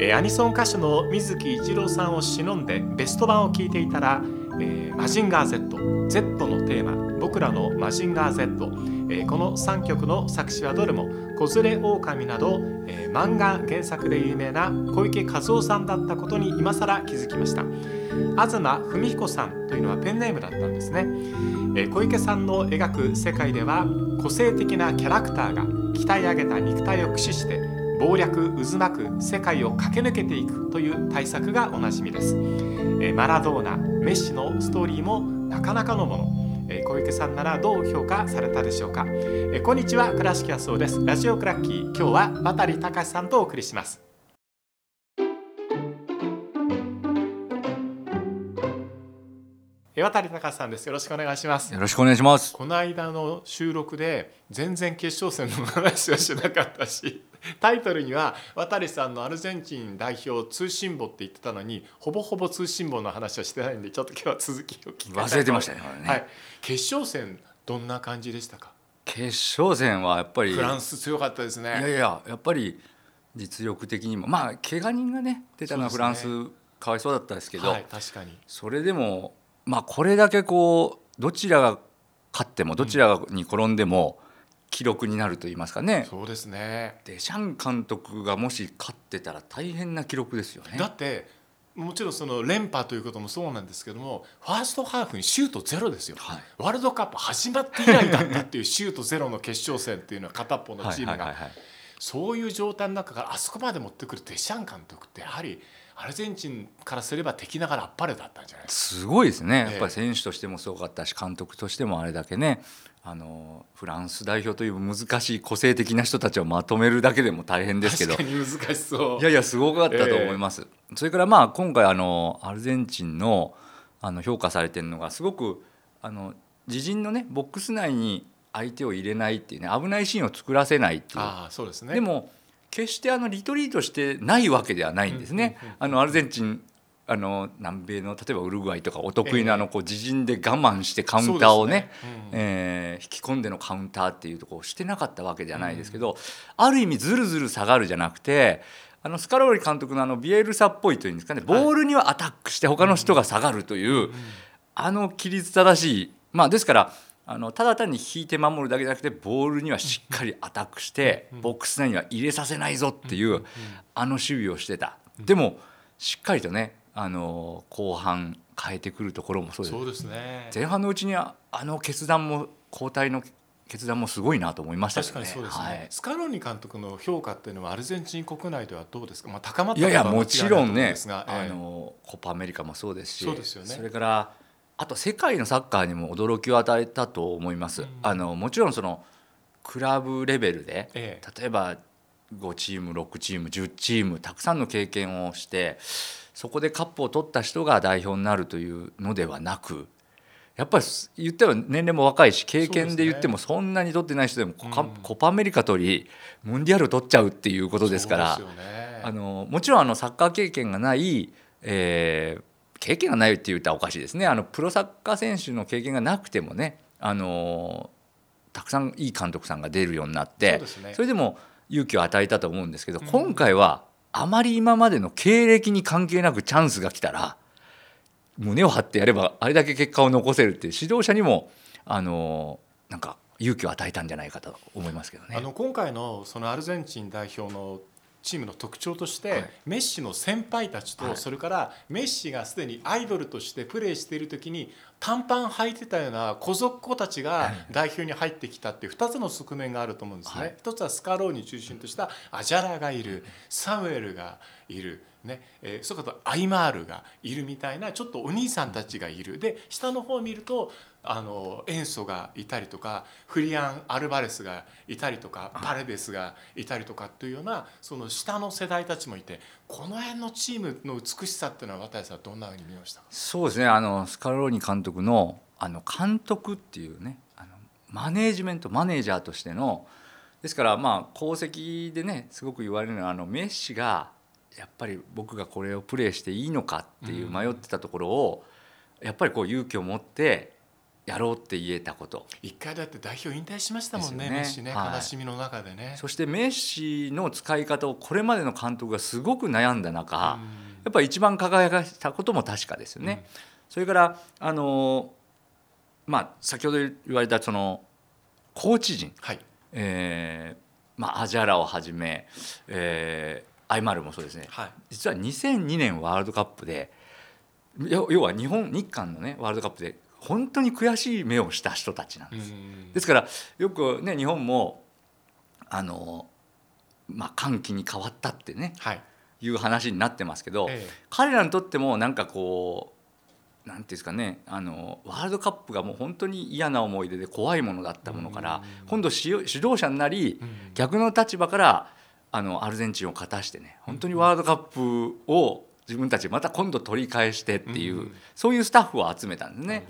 えーアニソン歌手の水木一郎さんを忍んでベスト版を聴いていたら、えーマジンガー Z、Z のテーマ、僕らのマジンガー Z、えーこの3曲の作詞はどれも子連れ狼など、えー漫画原作で有名な小池和夫さんだったことに今更気づきました。東文彦さんというのはペンネームだったんですね、えー小池さんの描く世界では個性的なキャラクターが鍛え上げた肉体を駆使して謀略渦巻く世界を駆け抜けていくという大作がおなじみです、えーマラドーナメッシのストーリーもなかなかのもの、えー小池さんならどう評価されたでしょうか、えーこんにちは倉敷康夫です。ラジオクラッキー今日は渡隆さんとお送りします。えー渡隆さんです。よろしくお願いします。よろしくお願いします。この間の収録で全然決勝戦の話はしなかったしタイトルには渡さんのアルゼンチン代表通信簿って言ってたのにほぼほぼ通信簿の話はしてないんでちょっと今日は続きを聞きたい忘れてましたねね。はい、決勝戦どんな感じでしたか？決勝戦はやっぱりフランス強かったですいやいねややっぱり実力的にもまあ怪我人がね出たのはフランスそうかわいそうだったんですけど、はい確かに。それでもまあこれだけこうどちらが勝ってもどちらに転んでも記録になると言いますかね。そうですね。でシャン監督がもし勝ってたら大変な記録ですよね。だってもちろんその連覇ということもそうなんですけどもファーストハーフにシュートゼロですよ、はい。ワールドカップ始まって以来だったっていうシュートゼロの決勝戦っていうのは片方のチームが、そういう状態の中からあそこまで持ってくるデシャン監督ってやはりアルゼンチンからすれば敵ながらあっぱれだったんじゃないですすごいですね。やっええ。ぱり選手としてもすごかったし監督としてもあれだけねあのフランス代表という難しい個性的な人たちをまとめるだけでも大変ですけど。か確かに難しそう。いやいやすごかったと思います、それからまあ今回あのアルゼンチンのあの評価されてるのがすごくあの自陣のねボックス内に相手を入れないっていうね危ないシーンを作らせないっていう。ああそうですね。でも決してあのリトリートしてないわけではないんですね。あのアルゼンチンあの南米の例えばウルグアイとかお得意なあのこう自陣で我慢してカウンターをねえー引き込んでのカウンターっていうところをしてなかったわけではないですけど、ある意味ずるずる下がるじゃなくてあのスカローリ監督のあのビエルサっぽいというんですかねボールにはアタックして他の人が下がるという、あの規律正しいまあですからあのただ単に引いて守るだけじゃなくてボールにはしっかりアタックしてボックス内には入れさせないぞっていうあの守備をしてた。でもしっかりとねあの後半変えてくるところもそうです。ね。前半のうちにはあの決断も交代の決断もすごいなと思いましたけ確か。にそうですね、はい。スカローニ監督の評価っていうのはアルゼンチン国内ではどうですか、まあ、高まったいやいやもちろねですが、あええ。のコパアメリカもそうですしそうですよね。れからあと世界のサッカーにも驚きを与えたと思います。うん。あのもちろんそのクラブレベルでええ。例えば5チーム6チーム10チームたくさんの経験をしてそこでカップを取った人が代表になるというのではなくやっぱり言ったら年齢も若いし経験で言ってもそんなに取ってない人でもコ,、うん。コパアメリカ取りムンディアル取っちゃうっていうことですからね。あのもちろんあのサッカー経験がない、えー経験がないって言ったらおかしいですね。あのプロサッカー選手の経験がなくてもねあのたくさんいい監督さんが出るようになってそね。それでも勇気を与えたと思うんですけど、うん。今回はあまり今までの経歴に関係なくチャンスが来たら胸を張ってやればあれだけ結果を残せるって指導者にもあのなんか勇気を与えたんじゃないかと思いますけどね。あの今回のそのアルゼンチン代表のチームの特徴として、はい。メッシの先輩たちと、はい。それからメッシがすでにアイドルとしてプレーしている時に短パン履いてたような小族子たちが代表に入ってきたっていう2つの側面があると思うんですね。はい。一つはスカローニを中心としたアジャラがいる。サムエルがいる。ねえー、それからアイマールがいるみたいなちょっとお兄さんたちがいる。で下の方を見るとあのエンソがいたりとかフリアン・アルバレスがいたりとかパレデスがいたりとかっていうようなその下の世代たちもいてこの辺のチームの美しさっていうのは渡さんどんなふうに見ましたか？そうですね。あのスカローニ監督のあの監督っていうねあのマネージメントマネージャーとしてのですからまあ功績でねすごく言われるのはあのメッシがやっぱり僕がこれをプレーしていいのかっていう迷ってたところを、やっぱりこう勇気を持ってやろうって言えたこと。一回だって代表引退しましたもんねね。メッシね、はい。悲しみの中でね。そしてメッシの使い方をこれまでの監督がすごく悩んだ中、やうっぱり一番輝かしたことも確かですよね。それからあのまあ先ほど言われたそのコーチ陣、はい。えーまあ、アジャラをはじめ、えーアイマルもそうですね。はい。実は2002年ワールドカップで要要は日本日韓のねワールドカップで本当に悔しい目をした人たちなんです。うん。ですからよくね日本もあのまあ歓喜に変わったってねはい。いう話になってますけど、え彼らにとってもなんかこうなんていうんですかねあのワールドカップがもう本当に嫌な思い出で怖いものだったものからうん。今度指指導者になり逆の立場からあのアルゼンチンを勝たしてね本当にワールドカップを自分たちまた今度取り返してっていう、うんそういうスタッフを集めたんですね。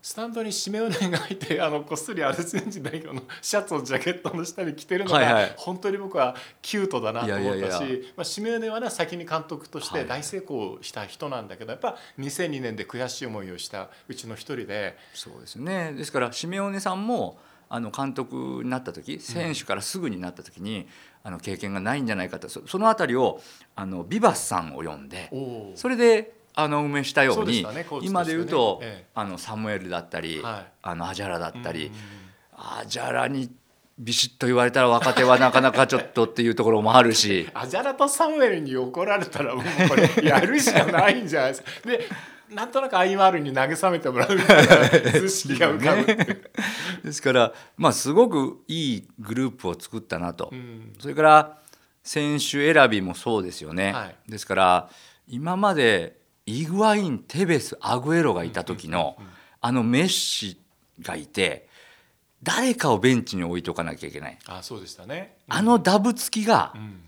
スタンドにシメオネがいてあのこっそりアルゼンチン代表のシャツをジャケットの下に着てるのが、はいはい。本当に僕はキュートだなと思ったしまあ、シメオネはね先に監督としはい。て大成功した人なんだけど、やっぱ2002年で悔しい思いをしたうちの一人で、そうですね。ですからシメオネさんもあの監督になった時選手からすぐになった時に、あの経験がないんじゃないかと。そその辺りをあのビバスさんを呼んでおそれで穴埋めしたよそうに、今で言うと、えあのサムエルだったり、はい。あのアジャラだったり、うん。アジャラにビシッと言われたら若手はなかなかちょっとっていうところもあるし。アジャラとサムエルに怒られたらもうこれやるしかないんじゃないですか。でなんとなくアイマールに慰めてもらうみたいな図式が浮かぶって。いう。ですから、まあ、すごくいいグループを作ったなと。うん。それから選手選びもそうですよね、はい。ですから今までイグワインテベスアグエロがいた時のあのメッシがいて誰かをベンチに置いとかなきゃいけない。あそうでしたね。あのダブつきがうん。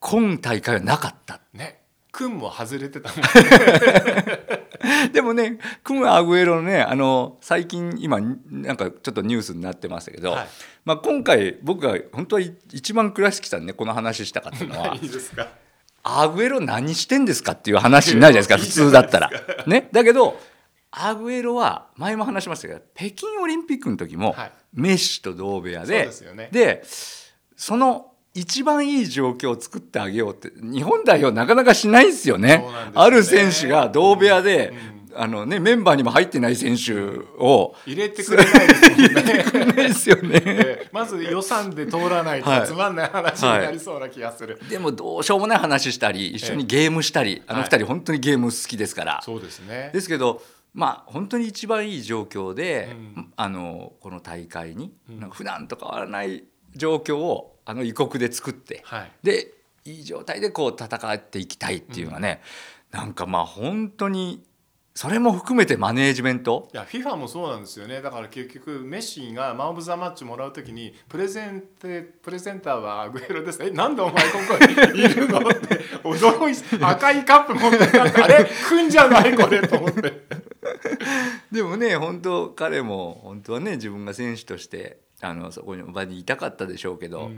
今大会はなかった。ね君も外れてたもん。でもねクムアグエロのねあの最近今なんかちょっとニュースになってましたけど、はいまあ、今回僕が本当は一番倉敷さんにねこの話したかったのは いい。アグエロ何してんですかっていう話になるじゃないですか 普通だったら。ね、だけどアグエロは前も話しましたけど北京オリンピックの時もはいメッシと同部屋で,、ですよねでその一番いい状況を作ってあげようって日本代表なかなかしないですよね。ねある選手が同部屋で、うあのね、メンバーにも入ってない選手を入れてくれないですよね。ええまず予算で通らないはいとつまんない話になりそうな気がする。でもどうしようもない話したり一緒にゲームしたり、あの二人本当にゲーム好きですから。そうですね。ですけどまあ本当に一番いい状況で、うんあのこの大会に、うんなんか普段と変わらない状況をあの異国で作って、はい。でいい状態でこう戦っていきたいっていうのはね、なんかまあ本当にそれも含めてマネージメント。いや FIFA もそうなんですよね。だから結局メッシがマン・オブ・ザ・マッチもらうときにプレゼンテプレゼンターはアグエロです。えなんでお前ここにいるの？って驚いて赤いカップ持ってたってあれ？来んじゃないこれ？と思って。でもね本当彼も本当はね自分が選手としてあのそこの場にいたかったでしょうけど、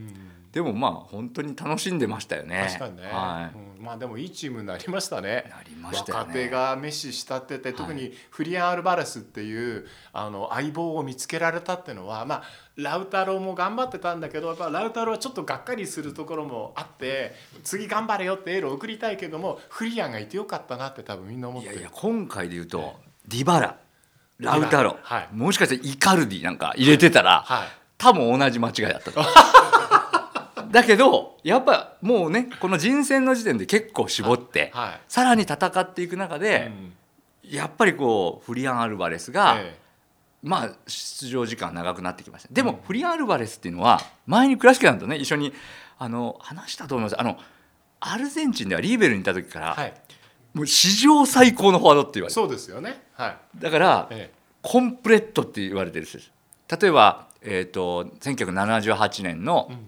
でもまあ本当に楽しんでましたよね。確かにね、はい。うん。まあでもいいチームになりましたね。なりましたよね。若手がメッシ慕ってて特にフリアン・アルバレスっていうあの相棒を見つけられたっていうのはまあラウタロも頑張ってたんだけどやっぱラウタロはちょっとがっかりするところもあって次頑張れよってエールを送りたいけどもフリアンがいてよかったなって多分みんな思ってる。いやいや今回で言うとディバララウタロ、はい。もしかしてイカルディなんか入れてたら、はい。多分同じ間違いだったと。だけどやっぱもうねこの人選の時点で結構絞って、はい。さらに戦っていく中で、うん。やっぱりこうフリアン・アルバレスが、えまあ出場時間長くなってきました。でも、フリアン・アルバレスっていうのは前に倉敷さんとね一緒にあの話したと思います。あのアルゼンチンではリーベルにいた時から、えはいもう史上最高のフォワードって言われてそうですよね。はい。だから、えコンプレットって言われてる人です例えば、えー、と1978年のん。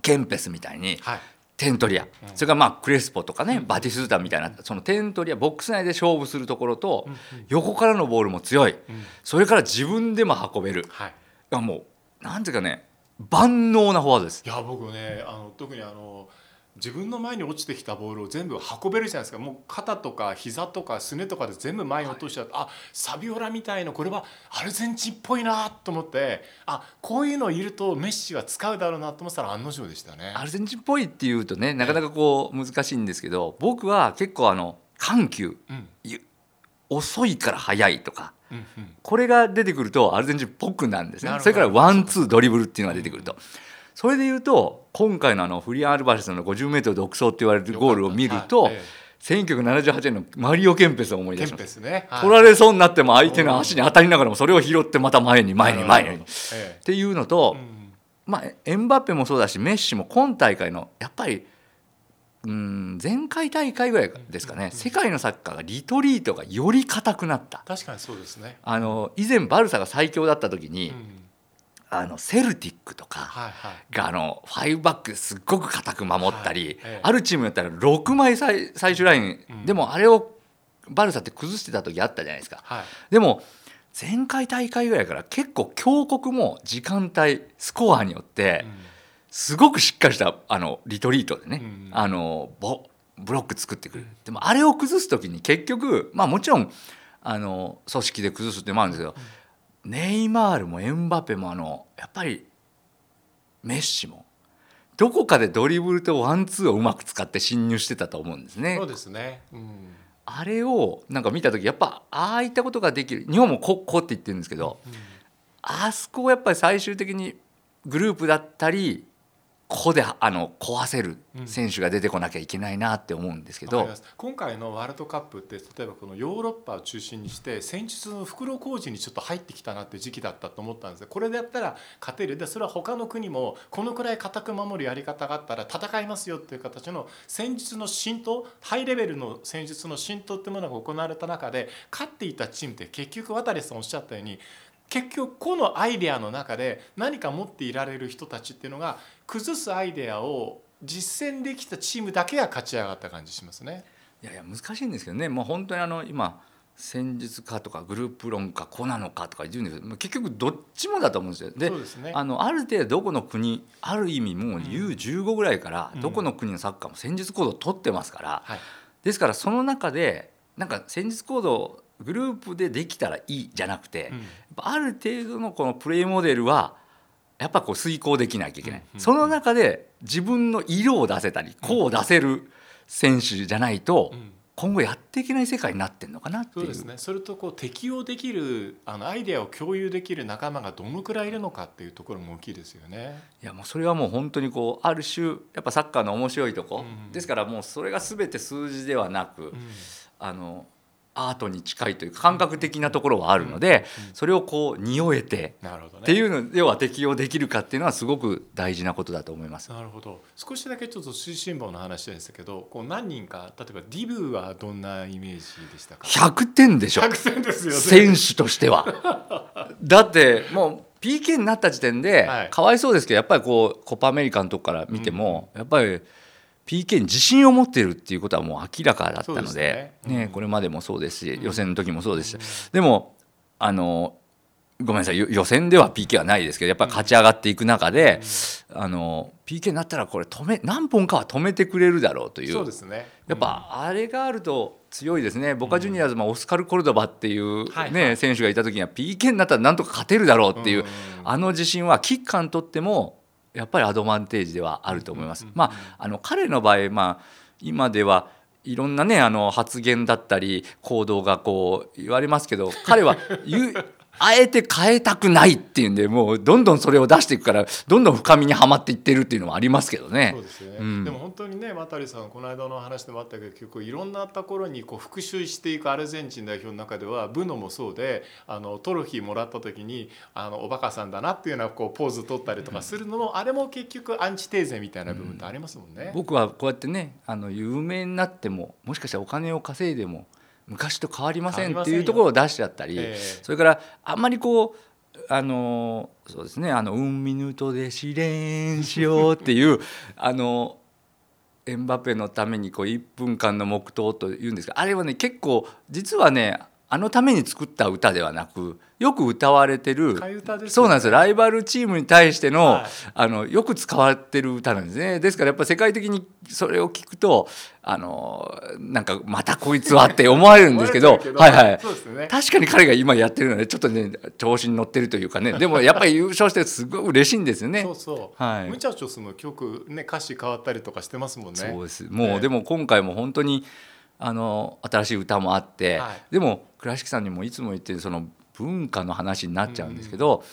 ケンペスみたいにえはい。テントリア、それからまあクレスポとかね、バティスータみたいなそのテントリアボックス内で勝負するところと、横からのボールも強い、それから自分でも運べる。はい。もうなんていうかね万能なフォワードです。いや僕ねあの特にあの自分の前に落ちてきたボールを全部運べるじゃないですか。もう肩とか膝とかすねとかで全部前に落としちゃう、はい、あサビオラみたいなこれはアルゼンチンっぽいなと思ってあこういうのいるとメッシは使うだろうなと思ったら案の定でしたね。アルゼンチンっぽいっていうとねなかなかこう難しいんですけど、僕は結構あの緩急、うん、遅いから速いとか。うんうん、これが出てくるとアルゼンチンっぽくなんですね。それからワンツードリブルっていうのが出てくると、それでいうと今回のあのフリアン・アルバレスの 50m 独走って言われるゴールを見ると、はいええ、1978年のマリオ・ケンペスを思い出します、ね。はい、取られそうになっても相手の足に当たりながらもそれを拾ってまた前に前に前に、え、っていうのと、うん、まあエンバッペもそうだしメッシも今大会のやっぱりうん前回大会ぐらいですかね、うんうん、世界のサッカーがリトリートがより硬くなった。確かにそうですね。あの以前バルサが最強だった時に、うんあのセルティックとかがあの5バックすっごく固く守ったり、あるチームやったら6枚最最終ライン、でもあれをバルサって崩してた時あったじゃないですか。でも前回大会ぐらいから結構強国も時間帯スコアによってすごくしっかりしたあのリトリートでね、あのボブロック作ってくる。でもあれを崩す時に結局まあもちろんあの組織で崩すってもあるんですけど、ネイマールもエンバペもあのやっぱりメッシもどこかでドリブルとワンツーをうまく使って侵入してたと思うんですね。そうですね、うん、あれをなんか見た時やっぱああいったことができる。日本もここって言ってるんですけど、うん、あそこをやっぱり最終的にグループだったりここであの壊せる選手が出てこなきゃいけないなって思うんですけど、うん、今回のワールドカップって例えばこのヨーロッパを中心にして戦術の袋小路にちょっと入ってきたなって時期だったと思ったんですこれでやったら勝てる。でそれは他の国もこのくらい固く守るやり方があったら戦いますよっていう形の戦術の浸透ハイレベルの戦術の浸透っていうものが行われた中で勝っていたチームって結局渡さんおっしゃったように結局このアイデアの中で何か持っていられる人たちっていうのが崩すアイデアを実践できたチームだけが勝ち上がった感じしますね。いやいや難しいんですけどね。もう本当にあの今戦術家とかグループ論かこうなのかとか言うんですけど結局どっちもだと思うんですよ。で、ね、あのある程度どこの国ある意味もう U15 ぐらいからどこの国のサッカーも戦術行動を取ってますから、うんはい、ですからその中でなんか戦術行動グループでできたらいいじゃなくて、うん、ある程度のこのプレイモデルはやっぱこう遂行できなきゃいけない、うん、その中で自分の色を出せたりこう出せる選手じゃないと、今後やっていけない世界になってんのかなっていう。そうですね。それとこう適応できるあのアイデアを共有できる仲間がどのくらいいるのかっていうところも大きいですよね。いやもうそれはもう本当にこうある種やっぱサッカーの面白いとこ、うん、ですからもうそれが全て数字ではなく、うん、あのアートに近いという感覚的なところはあるので、それをこう匂えてっていうの要は適用できるかっていうのはすごく大事なことだと思います。なるほど。少しだけちょっと推進棒の話ですけどこう何人か例えばディブはどんなイメージでしたか？100点でしょ。100点ですよ、ね、選手としては。だってもう PK になった時点で、かわいそうですけどやっぱりこうコパアメリカのとこから見ても、やっぱり。PK に自信を持っているっていうことはもう明らかだったのでね、ねこれまでもそうですし予選の時もそうですし、でもあのごめんなさい予選では PK はないですけどやっぱり勝ち上がっていく中で、あの PK になったらこれ止め何本かは止めてくれるだろうという。そうですね、やっぱあれがあると強いですね、ボカジュニアーズもオスカル・コルドバっていうね、選手がいた時には PK になったらなんとか勝てるだろうっていう、あの自信はキッカーにとってもやっぱりアドバンテージではあると思います。まあ、あの彼の場合、まあ、今ではいろんなねあの発言だったり行動がこう言われますけど彼はあえて変えたくないっていうんでもうどんどんそれを出していくからどんどん深みにはまっていってるっていうのもありますけどね。そうですね、うん、でも本当にね渡さんこの間の話でもあったけど結構いろんなところにこう復習していくアルゼンチン代表の中ではブノもそうであのトロフィーもらった時にあのおバカさんだなっていうようなこうポーズ取ったりとかするのも、うん、あれも結局アンチテーゼみたいな部分ってありますもんね。うん、僕はこうやってねあの有名になってももしかしたらお金を稼いでも昔と変わりませんっていうところを出しちゃったり、それからあんまりこうあのそうですね「あのうんミヌートで試練しよう」っていう あのエンバペのためにこう1分間の黙祷というんですがあれはね結構実はねあのために作った歌ではなくよく歌われてるそうなんですよ。ライバルチームに対しての,、はい。あのよく使われてる歌なんですね。ですからやっぱ世界的にそれを聞くとあのなんかまたこいつはって思われるんですけど はいはい。ね。確かに彼が今やってるのでちょっとね調子に乗ってるというかね。でもやっぱり優勝してすごい嬉しいんですよね。そう。そう、はい。ムチャチョスの曲ね歌詞変わったりとかしてますもんね。そうです。もう、ね。でも今回も本当にあの新しい歌もあって、はい。でも倉敷さんにもいつも言ってるその文化の話になっちゃうんですけど、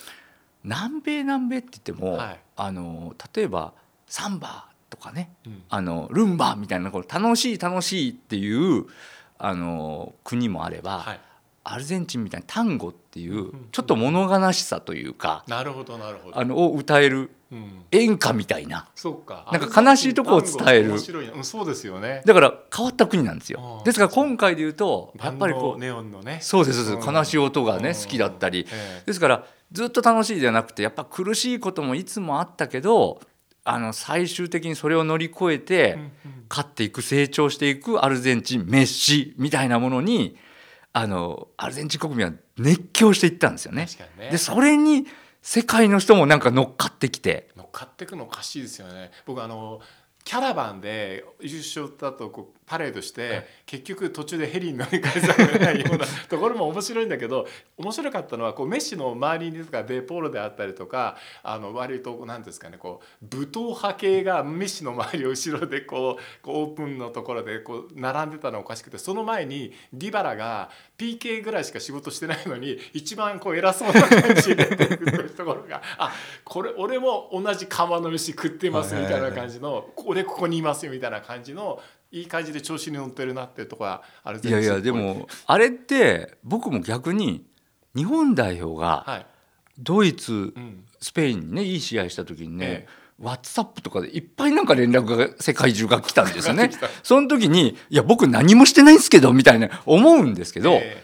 南米南米って言っても、はい。あの例えばサンバとかねうん。あのルンバみたいなこう楽しい楽しいっていうあの国もあれば、はいアルゼンチンみたいなタンゴっていううん。ちょっと物悲しさというか、なるほどなるほど。あのを歌えるうん。演歌みたいな。そうか。なんか悲しいとこを伝える。そうですよね。だから変わった国なんですよ。ですから今回で言うとやっぱりこうネオンのね。そうですそうです。うん。悲しい音がねうん好きだったり。ええ。ですからずっと楽しいじゃなくてやっぱ苦しいこともいつもあったけどあの最終的にそれを乗り越えて勝っていく成長していくアルゼンチンメッシみたいなものにあのアルゼンチン国民は熱狂していったんですよね。確かにね。でそれに世界の人もなんか乗っかってきて。乗っかってくのおかしいですよね。僕あのキャラバンで優勝だとこうパレードして、結局途中でヘリに乗り換えないようなところも面白いんだけど面白かったのはこうメッシの周りにとかデポールであったりとかあの割と何ですかねこう武闘派系がメッシの周りを後ろでこうこうオープンのところでこう並んでたのおかしくてその前にディバラが PK ぐらいしか仕事してないのに一番こう偉そうな感じで出てくるところが あこれ俺も同じ釜の飯食ってますみたいな感じの俺ここにいますよみたいな感じのいい感じで調子に乗ってるなっていうところはあるいやいやでもあれって僕も逆に日本代表がはい、ドイツうん、スペインにねいい試合した時にね、えワッツアップとかでいっぱいなんか連絡が世界中が来たんですよね。その時に「いや僕何もしてないんですけど」みたいな思うんですけど、え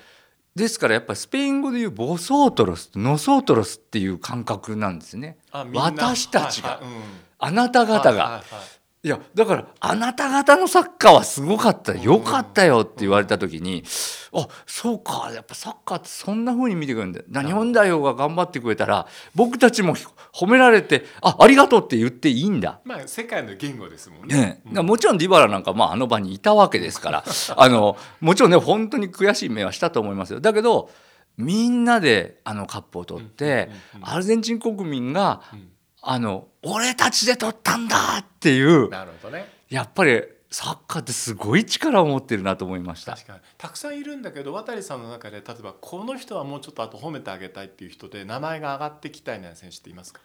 ですからやっぱりスペイン語で言う vosotros nosotros っていう感覚なんですね。私たちが。はいはい。うん。あなた方が、はいはいはいいやだからあなた方のサッカーはすごかったよかったよって言われた時に、あそうかやっぱサッカーってそんな風に見てくるんだ。日本代表が頑張ってくれたら僕たちも褒められてあありがとうって言っていいんだ。まあ世界の言語ですもんね。ね、もちろんディバラなんか、まあ、あの場にいたわけですから。あのもちろんね本当に悔しい目はしたと思いますよ。だけどみんなであのカップを取って、アルゼンチン国民がうん。あの俺たちで取ったんだっていう。なるほどね。やっぱりサッカーってすごい力を持ってるなと思いました。確かに。たくさんいるんだけど渡さんの中で例えばこの人はもうちょっとあと褒めてあげたいっていう人で名前が上がってきたいな選手っていますか、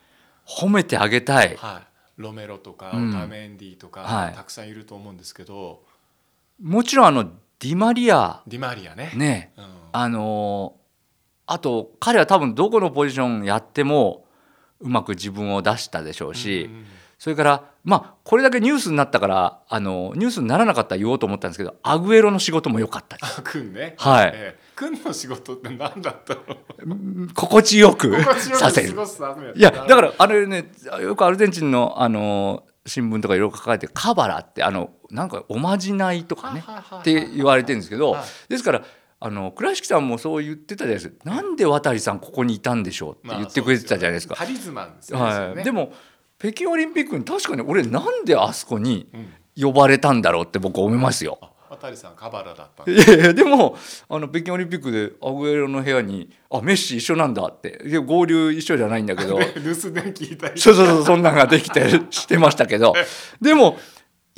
褒めてあげたい。はい、ロメロとか、うん。オタメンディとか、はい。たくさんいると思うんですけど。もちろんあのディマリア。ディマリアね。ね。うん。あのーあと彼は多分どこのポジションやってもうまく自分を出したでしょうし、それからまあこれだけニュースになったからあのニュースにならなかったら言おうと思ったんですけどアグエロの仕事も良かったです。あくんね。はい。ええ。くんの仕事って何だったの？うん心地よく心地よくさせる。過。ごすためいやだからあれねよくアルゼンチンのあの新聞とかいろいろ書かれてるカバラってあのなんかおまじないとかねって言われてるんですけどはい。ですからあの倉敷さんもそう言ってたじゃないですか。なんで渡さんここにいたんでしょうってまあ言ってくれてたじゃないですか。タリズマンですよね。でも北京オリンピックに確かに俺なんであそこにうん呼ばれたんだろうって僕思いますよ。あ渡さんカバラだったんいだやいやでもあの北京オリンピックでアグエロの部屋に「あメッシ一緒なんだ」って。いや合流一緒じゃないんだけど。そうそうそうそんなんができてしてましたけど。でも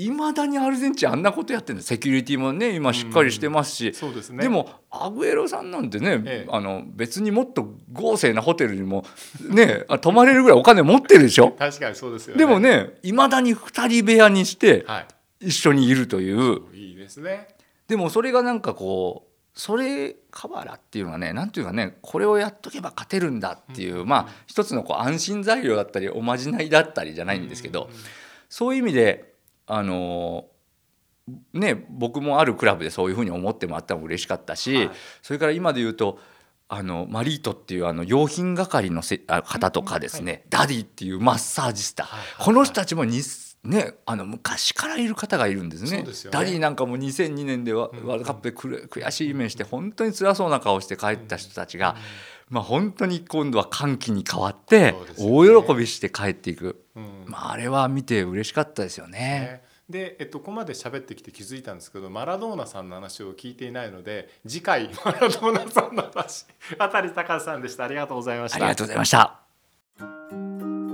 いまだにアルゼンチンあんなことやってるセキュリティもね今しっかりしてますし、そうですね。でもアグエロさんなんてね、ええ。あの別にもっと豪勢なホテルにもね あ泊まれるぐらいお金持ってるでしょ？確かにそうですよね。でもねいまだに2人部屋にしてはい。一緒にいるという。いいですね。でもそれがなんかこうそれカバラっていうのはねなんていうかねこれをやっとけば勝てるんだっていう、まあ一つのこう安心材料だったりおまじないだったりじゃないんですけど、うんうん。そういう意味であのね僕もあるクラブでそういうふうに思ってもらったのも嬉しかったし、はい。それから今で言うとあのマリートっていうあの用品係のせあ方とかですね、ダディっていうマッサージスター、はい。はい。はい。この人たちもにね、あの昔からいる方がいるんですね。すよね。ダディなんかも2002年でワールドカップで悔しい目して本当に辛そうな顔して帰った人たちが、まあ、本当に今度は歓喜に変わって大喜びして帰っていく、うん。まあ、あれは見て嬉しかったですよね。ね。で、えっと、ここまで喋ってきて気づいたんですけどマラドーナさんの話を聞いていないので次回 マラドーナさんの話渡隆さんでした。ありがとうございました。ありがとうございました。